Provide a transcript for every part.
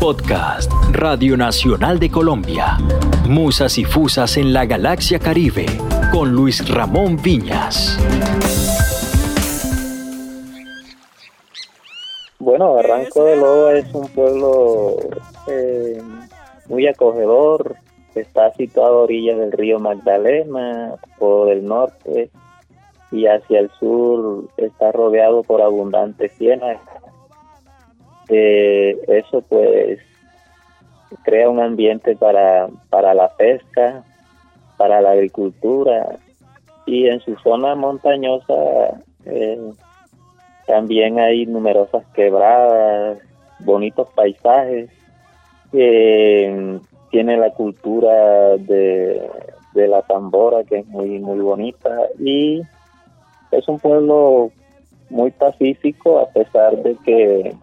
Podcast Radio Nacional de Colombia. Musas y Fusas en la Galaxia Caribe con Luis Ramón Viñas. Bueno, Barranco de Loba es un pueblo eh, muy acogedor, está situado a orillas del río Magdalena, por el norte, y hacia el sur está rodeado por abundantes cienas. Eh, eso pues crea un ambiente para, para la pesca, para la agricultura y en su zona montañosa eh, también hay numerosas quebradas, bonitos paisajes. Eh, tiene la cultura de, de la tambora que es muy muy bonita y es un pueblo muy pacífico a pesar de que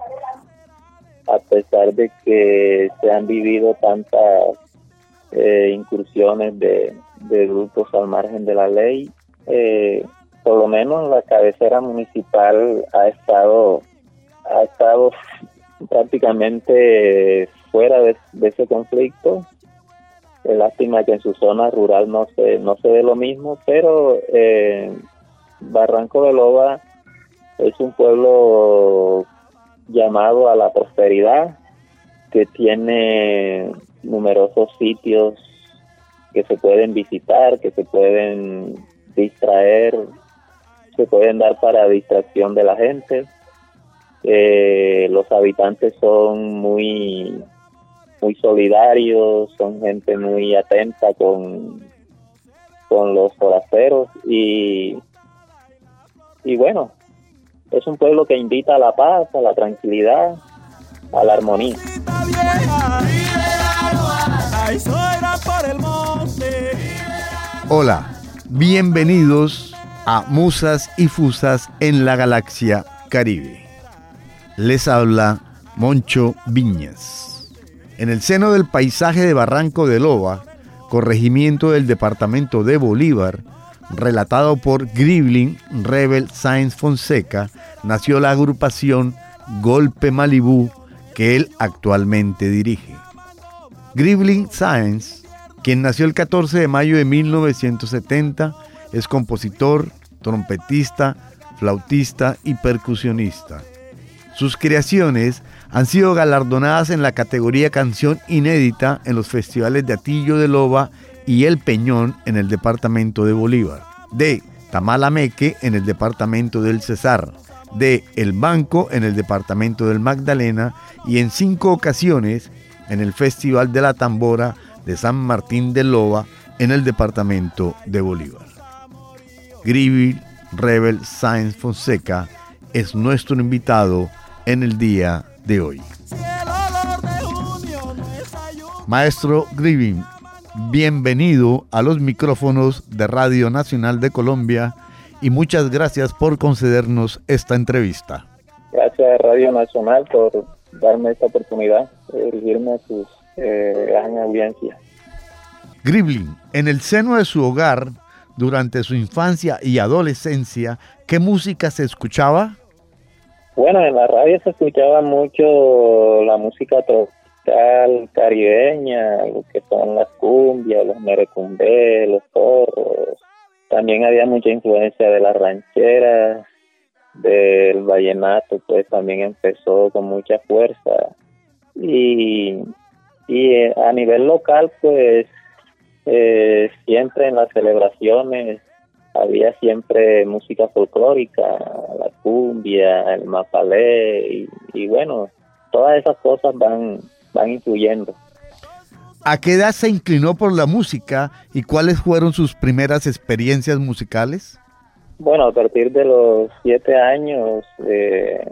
a pesar de que se han vivido tantas eh, incursiones de, grupos al margen de la ley, eh, por lo menos la cabecera municipal ha estado ha estado prácticamente fuera de, ese conflicto. Es lástima que en su zona rural no se no se ve lo mismo, pero eh, Barranco de Loba es un pueblo llamado a la prosperidad que tiene numerosos sitios que se pueden visitar, que se pueden distraer, se pueden dar para distracción de la gente. Eh, los habitantes son muy muy solidarios, son gente muy atenta con, con los forasteros y y bueno, es un pueblo que invita a la paz, a la tranquilidad, a la armonía. Hola, bienvenidos a Musas y Fusas en la Galaxia Caribe. Les habla Moncho Viñas. En el seno del paisaje de Barranco de Loba, corregimiento del departamento de Bolívar, relatado por Gribling Rebel Science Fonseca, nació la agrupación Golpe Malibú que él actualmente dirige. Gribling Science, quien nació el 14 de mayo de 1970, es compositor, trompetista, flautista y percusionista. Sus creaciones han sido galardonadas en la categoría canción inédita en los festivales de Atillo de Loba y El Peñón en el departamento de Bolívar, de Tamalameque en el departamento del Cesar, de El Banco en el departamento del Magdalena y en cinco ocasiones en el Festival de la Tambora de San Martín de Loba en el departamento de Bolívar. Grivil Rebel Science Fonseca es nuestro invitado en el día de hoy. Maestro Grivin, bienvenido a los micrófonos de Radio Nacional de Colombia y muchas gracias por concedernos esta entrevista. Gracias a Radio Nacional por darme esta oportunidad de dirigirme a sus eh, gran audiencia. Gribling, en el seno de su hogar, durante su infancia y adolescencia, ¿qué música se escuchaba? Bueno, en la radio se escuchaba mucho la música caribeña, lo que son las cumbias, los merecumbé, los zorros. También había mucha influencia de las rancheras, del vallenato, pues también empezó con mucha fuerza. Y, y eh, a nivel local, pues eh, siempre en las celebraciones había siempre música folclórica, la cumbia, el mapalé y, y bueno, todas esas cosas van van influyendo. ¿A qué edad se inclinó por la música y cuáles fueron sus primeras experiencias musicales? Bueno, a partir de los siete años eh,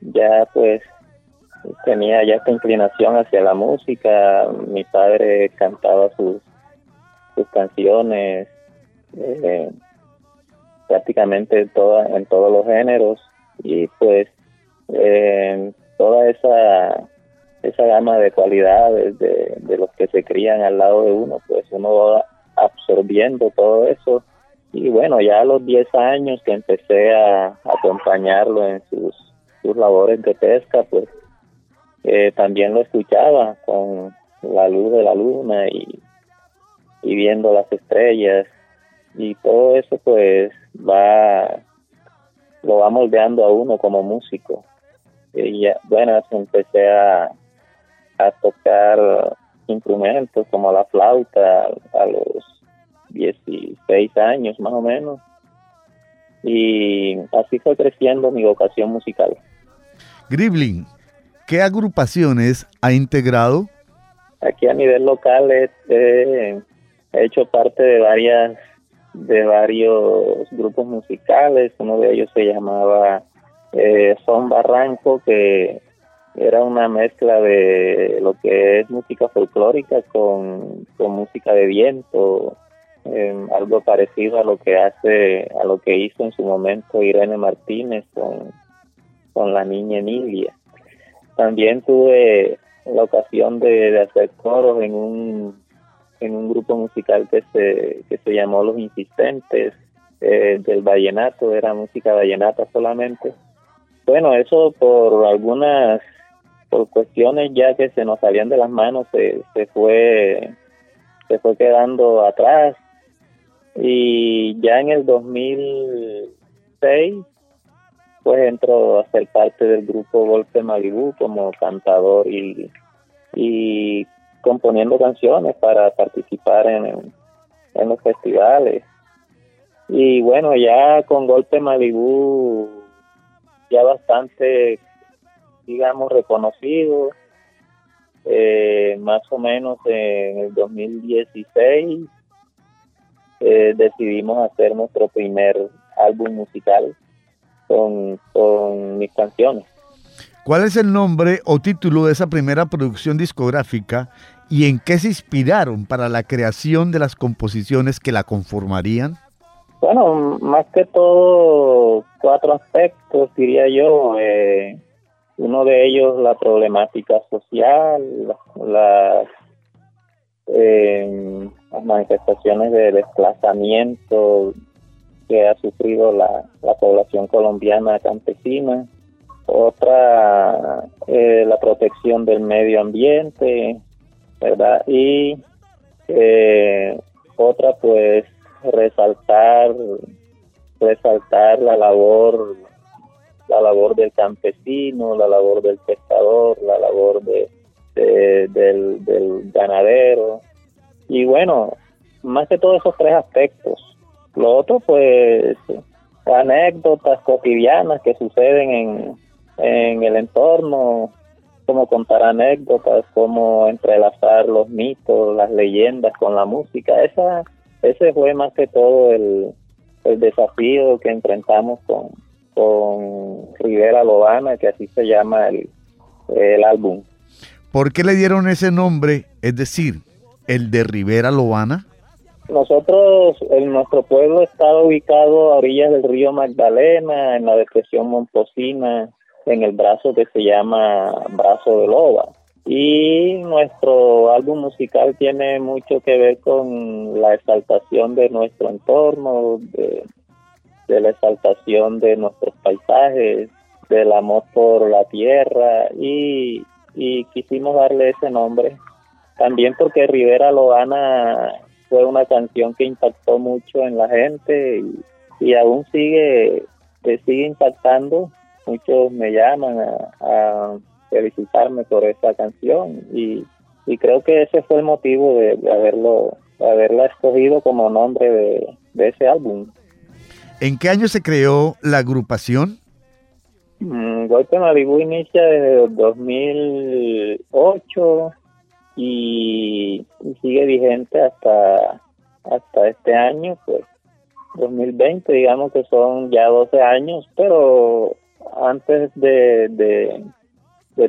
ya pues tenía ya esta inclinación hacia la música. Mi padre cantaba sus, sus canciones eh, prácticamente en, en todos los géneros y pues eh, toda esa esa gama de cualidades de, los que se crían al lado de uno, pues uno va absorbiendo todo eso. Y bueno, ya a los 10 años que empecé a acompañarlo en sus, sus labores de pesca, pues eh, también lo escuchaba con la luz de la luna y, y viendo las estrellas y todo eso pues va lo va moldeando a uno como músico y ya, bueno empecé a, a tocar instrumentos como la flauta a los 16 años más o menos y así fue creciendo mi vocación musical. Gribling, ¿qué agrupaciones ha integrado? Aquí a nivel local he, hecho parte de varias de varios grupos musicales, uno de ellos se llamaba eh, Son Barranco, que era una mezcla de lo que es música folclórica con, con música de viento, algo parecido a lo que hace, a lo que hizo en su momento Irene Martínez con, con la niña Emilia. También tuve la ocasión de, hacer coros en un, en un grupo musical que se, que se llamó Los Insistentes eh, del vallenato, era música vallenata solamente. Bueno, eso por algunas, por cuestiones ya que se nos salían de las manos, se, se fue se fue quedando atrás. Y ya en el 2006 pues entró a ser parte del grupo Golpe Malibu como cantador y, y componiendo canciones para participar en, en los festivales. Y bueno ya con Golpe Malibu ya bastante digamos reconocido eh, más o menos en el 2016 eh, decidimos hacer nuestro primer álbum musical con, con mis canciones. ¿Cuál es el nombre o título de esa primera producción discográfica y en qué se inspiraron para la creación de las composiciones que la conformarían? Bueno, más que todo cuatro aspectos, diría yo. Eh, uno de ellos la problemática social, las eh, las manifestaciones de desplazamiento que ha sufrido la, población colombiana campesina, otra eh, la protección del medio ambiente, ¿verdad? Y eh, otra pues resaltar resaltar la labor la labor del campesino, la labor del pescador, la labor de del, del ganadero. Y bueno, más que todos esos tres aspectos. Lo otro, pues, anécdotas cotidianas que suceden en, en el entorno, como contar anécdotas, como entrelazar los mitos, las leyendas con la música. Esa, ese fue más que todo el, el desafío que enfrentamos con, con Rivera Lobana, que así se llama el, el álbum. ¿Por qué le dieron ese nombre, es decir, el de Rivera Lobana? Nosotros, en nuestro pueblo está ubicado a orillas del río Magdalena, en la depresión Momposina, en el brazo que se llama Brazo de Loba. Y nuestro álbum musical tiene mucho que ver con la exaltación de nuestro entorno, de, de la exaltación de nuestros paisajes, del amor por la tierra y y quisimos darle ese nombre. También porque Rivera Loana fue una canción que impactó mucho en la gente y, aún sigue, sigue impactando. Muchos me llaman a, felicitarme por esa canción y, creo que ese fue el motivo de, haberlo haberla escogido como nombre de, de ese álbum. ¿En qué año se creó la agrupación? Mm, Golpe Malibu inicia desde 2008 y, sigue vigente hasta hasta este año, pues 2020, digamos que son ya 12 años, pero antes de, de,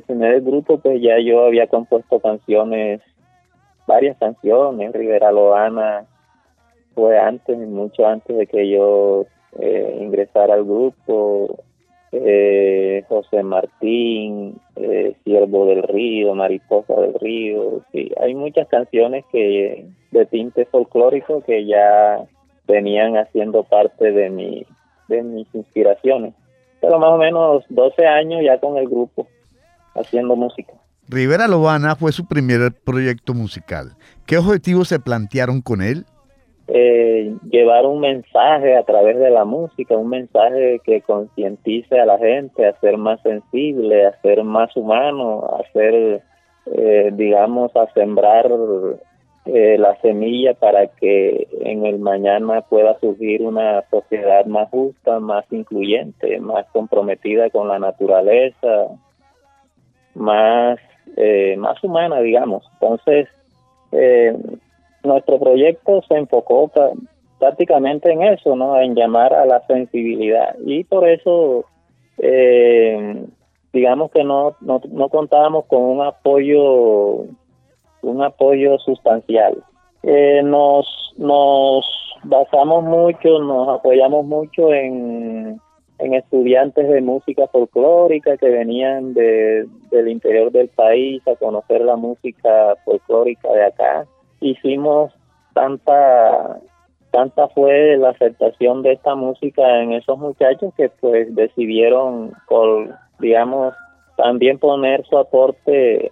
tener el grupo, pues ya yo había compuesto canciones, varias canciones, Rivera Loana fue antes, mucho antes de que yo eh, ingresara al grupo, eh, José Martín, eh, Siervo del Río, Mariposa del Río, sí, hay muchas canciones que de tinte folclórico que ya venían haciendo parte de mi de mis inspiraciones. Pero más o menos 12 años ya con el grupo haciendo música. Rivera Lobana fue su primer proyecto musical. ¿Qué objetivos se plantearon con él? Eh, llevar un mensaje a través de la música, un mensaje que concientice a la gente a ser más sensible, a ser más humano, a ser, eh, digamos, a sembrar eh, la semilla para que en el mañana pueda surgir una sociedad más justa, más incluyente, más comprometida con la naturaleza, más, eh, más humana, digamos. Entonces, eh, nuestro proyecto se enfocó prácticamente en eso, ¿no? En llamar a la sensibilidad. Y por eso, digamos que no, no, no contábamos con un apoyo un apoyo sustancial. Eh, nos, nos basamos mucho, nos apoyamos mucho en, en estudiantes de música folclórica que venían de, del interior del país a conocer la música folclórica de acá. Hicimos tanta tanta fue la aceptación de esta música en esos muchachos que pues decidieron digamos también poner su aporte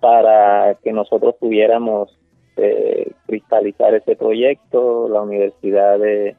para que nosotros pudiéramos eh, cristalizar ese proyecto. La Universidad de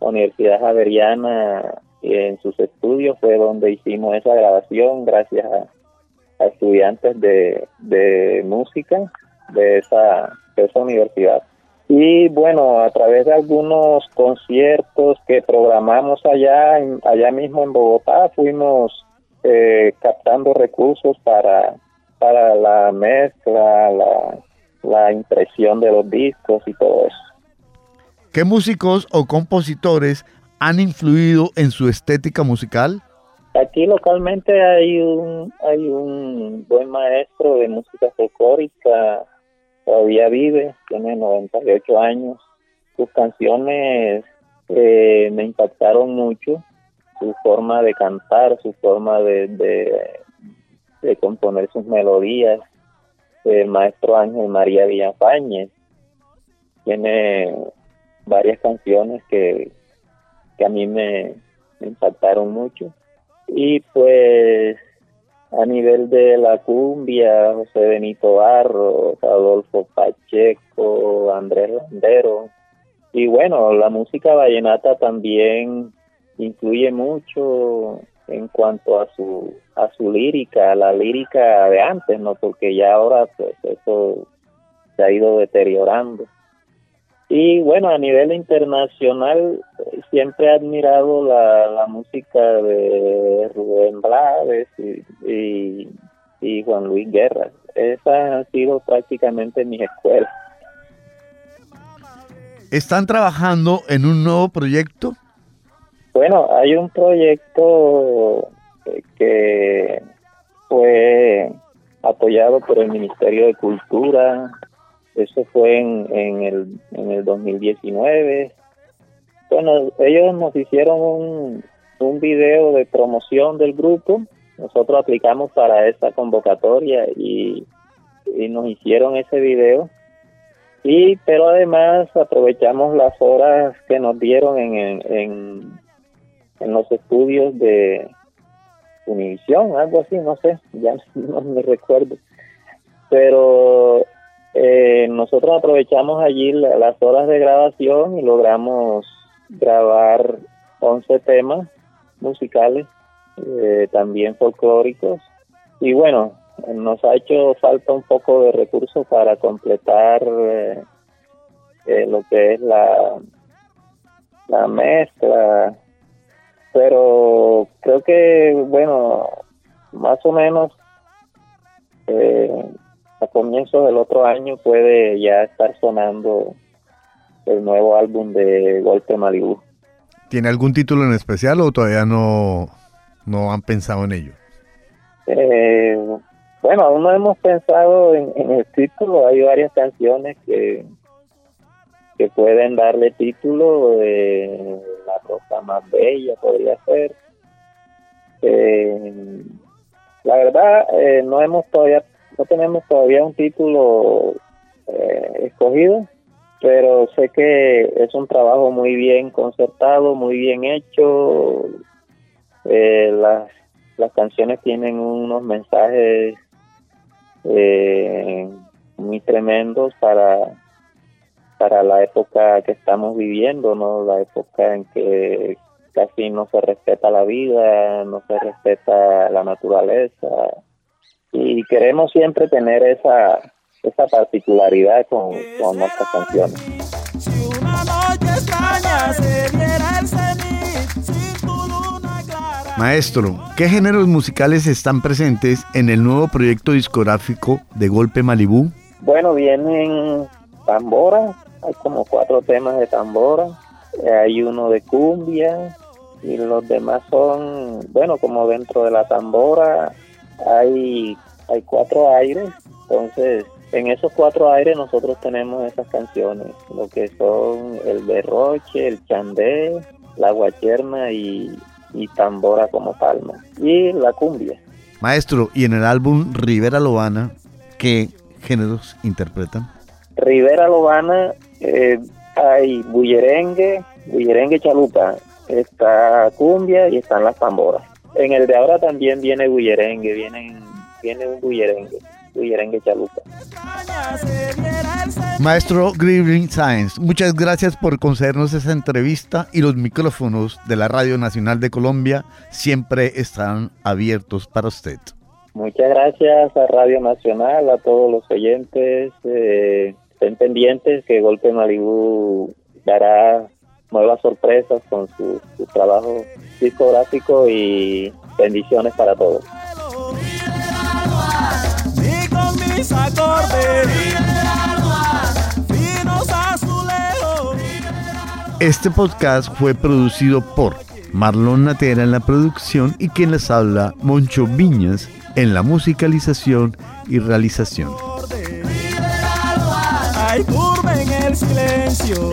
la Universidad Javeriana en sus estudios fue donde hicimos esa grabación gracias a, estudiantes de, de música de esa, esa universidad. Y bueno, a través de algunos conciertos que programamos allá, allá mismo en Bogotá, fuimos eh, captando recursos para para la mezcla, la, la impresión de los discos y todo eso. ¿Qué músicos o compositores han influido en su estética musical? Aquí localmente hay un hay un buen maestro de música folclórica, todavía vive, tiene 98 años. Sus canciones eh, me impactaron mucho, su forma de cantar, su forma de, de componer sus melodías, el maestro Ángel María Villafañez. Tiene varias canciones que, que a mí me, impactaron mucho. Y pues a nivel de la cumbia, José Benito Barro, Adolfo Pacheco, Andrés Landero. Y bueno, la música vallenata también incluye mucho en cuanto a su a su lírica, la lírica de antes, no, porque ya ahora pues eso se ha ido deteriorando. Y bueno, a nivel internacional siempre he admirado la, la música de Rubén Blades y, y, Juan Luis Guerra. Esas han sido prácticamente mis escuelas. ¿Están trabajando en un nuevo proyecto? Bueno, hay un proyecto eh, que fue apoyado por el Ministerio de Cultura. Eso fue en, en, el, en el 2019. Bueno, ellos nos hicieron un, un video de promoción del grupo. Nosotros aplicamos para esa convocatoria y, y nos hicieron ese video. Y pero además aprovechamos las horas que nos dieron en, en en los estudios de Univisión, algo así, no sé, ya no me recuerdo. Pero eh, nosotros aprovechamos allí las horas de grabación y logramos grabar 11 temas musicales, eh, también folclóricos. Y bueno, nos ha hecho falta un poco de recursos para completar eh, lo que es la, la mezcla, pero creo que, bueno, más o menos eh, a comienzos del otro año puede ya estar sonando el nuevo álbum de Golpe Malibu. ¿Tiene algún título en especial o todavía no, no han pensado en ello? Eh, bueno, aún no hemos pensado en, en, el título. Hay varias canciones que, que pueden darle título. de la rosa más bella podría ser. Eh, la verdad, eh, no hemos todavía, no tenemos todavía un título eh, escogido, pero sé que es un trabajo muy bien concertado, muy bien hecho. las, las canciones tienen unos mensajes eh, muy tremendos para, para la época que estamos viviendo, ¿no? La época en que casi no se respeta la vida, no se respeta la naturaleza y queremos siempre tener esa, esa particularidad con, con nuestras canciones. Maestro, ¿qué géneros musicales están presentes en el nuevo proyecto discográfico de Golpe Malibú? Bueno, vienen tambora, hay como cuatro temas de tambora, hay uno de cumbia y los demás son, bueno, como dentro de la tambora hay, hay cuatro aires, entonces en esos cuatro aires nosotros tenemos esas canciones, lo que son el berroche, el chandé, la guacherna y, y tambora como palma. Y la cumbia. Maestro, ¿y en el álbum Rivera Lobana qué géneros interpretan? Rivera Lobana eh, hay bullerengue, bullerengue chalupa, está cumbia y están las tamboras. En el de ahora también viene bullerengue, vienen, viene un bullerengue. Chalupa. Maestro Green Science, muchas gracias por concedernos esa entrevista y los micrófonos de la Radio Nacional de Colombia siempre están abiertos para usted. Muchas gracias a Radio Nacional, a todos los oyentes. Eh, estén pendientes que Golpe Malibu dará nuevas sorpresas con su trabajo discográfico y bendiciones para todos. Este podcast fue producido por Marlon Natera en la producción y quien les habla, Moncho Viñas, en la musicalización y realización. Hay curva en el silencio.